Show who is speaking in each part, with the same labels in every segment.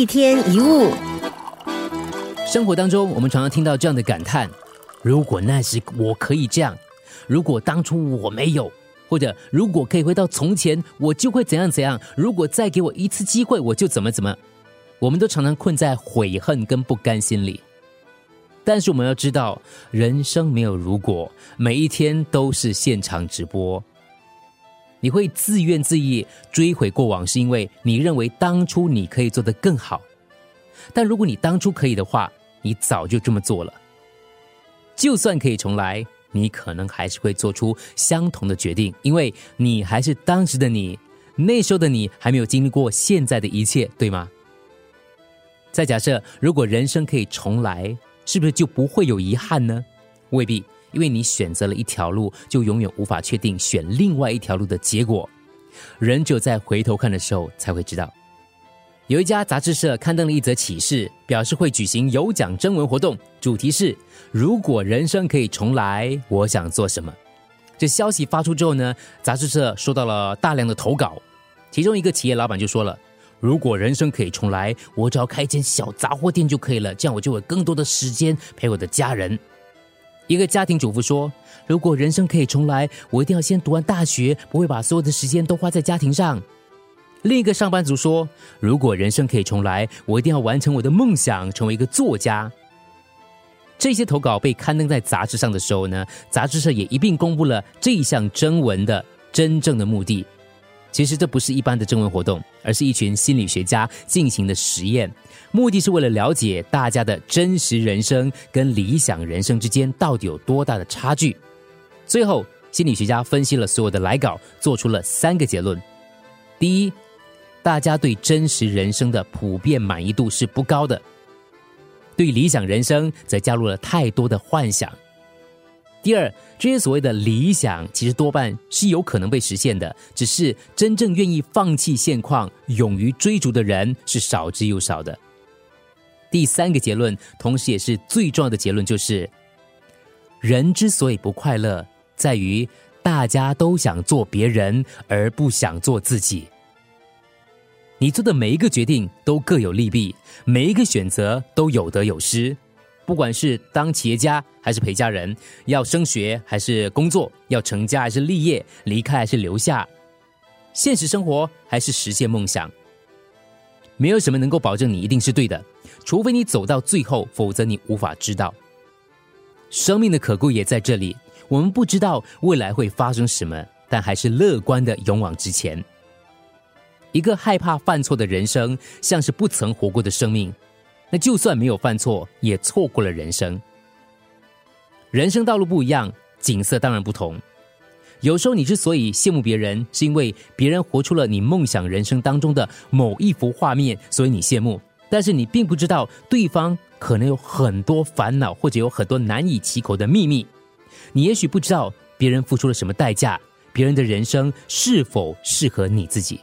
Speaker 1: 一天一物，
Speaker 2: 生活当中，我们常常听到这样的感叹：如果那时我可以这样，如果当初我没有，或者如果可以回到从前，我就会怎样怎样。如果再给我一次机会，我就怎么怎么。我们都常常困在悔恨跟不甘心里。但是我们要知道，人生没有如果，每一天都是现场直播。你会自怨自艾、追悔过往，是因为你认为当初你可以做得更好。但如果你当初可以的话，你早就这么做了。就算可以重来，你可能还是会做出相同的决定，因为你还是当时的你，那时候的你还没有经历过现在的一切，对吗？再假设，如果人生可以重来，是不是就不会有遗憾呢？未必。因为你选择了一条路，就永远无法确定选另外一条路的结果。人只有在回头看的时候才会知道。有一家杂志社刊登了一则启事，表示会举行有奖征文活动，主题是“如果人生可以重来，我想做什么”。这消息发出之后呢，杂志社收到了大量的投稿，其中一个企业老板就说了：“如果人生可以重来，我只要开一间小杂货店就可以了，这样我就有更多的时间陪我的家人。”一个家庭主妇说：“如果人生可以重来，我一定要先读完大学，不会把所有的时间都花在家庭上。”另一个上班族说：“如果人生可以重来，我一定要完成我的梦想，成为一个作家。”这些投稿被刊登在杂志上的时候呢，杂志社也一并公布了这一项征文的真正的目的。其实这不是一般的征文活动，而是一群心理学家进行的实验，目的是为了了解大家的真实人生跟理想人生之间到底有多大的差距。最后，心理学家分析了所有的来稿，做出了三个结论：第一，大家对真实人生的普遍满意度是不高的；对理想人生则加入了太多的幻想。第二，这些所谓的理想，其实多半是有可能被实现的，只是真正愿意放弃现况、勇于追逐的人是少之又少的。第三个结论，同时也是最重要的结论，就是人之所以不快乐，在于大家都想做别人，而不想做自己。你做的每一个决定都各有利弊，每一个选择都有得有失。不管是当企业家还是陪家人，要升学还是工作，要成家还是立业，离开还是留下，现实生活还是实现梦想，没有什么能够保证你一定是对的，除非你走到最后，否则你无法知道。生命的可贵也在这里，我们不知道未来会发生什么，但还是乐观的勇往直前。一个害怕犯错的人生，像是不曾活过的生命。那就算没有犯错，也错过了人生。人生道路不一样，景色当然不同。有时候你之所以羡慕别人，是因为别人活出了你梦想人生当中的某一幅画面，所以你羡慕。但是你并不知道对方可能有很多烦恼，或者有很多难以启口的秘密。你也许不知道别人付出了什么代价，别人的人生是否适合你自己。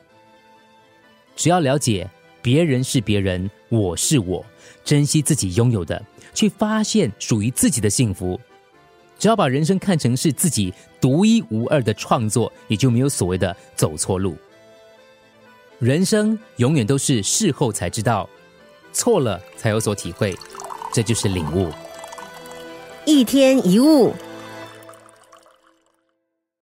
Speaker 2: 只要了解。别人是别人，我是我，珍惜自己拥有的，去发现属于自己的幸福。只要把人生看成是自己独一无二的创作，也就没有所谓的走错路。人生永远都是事后才知道，错了才有所体会，这就是领悟。
Speaker 1: 一天一物。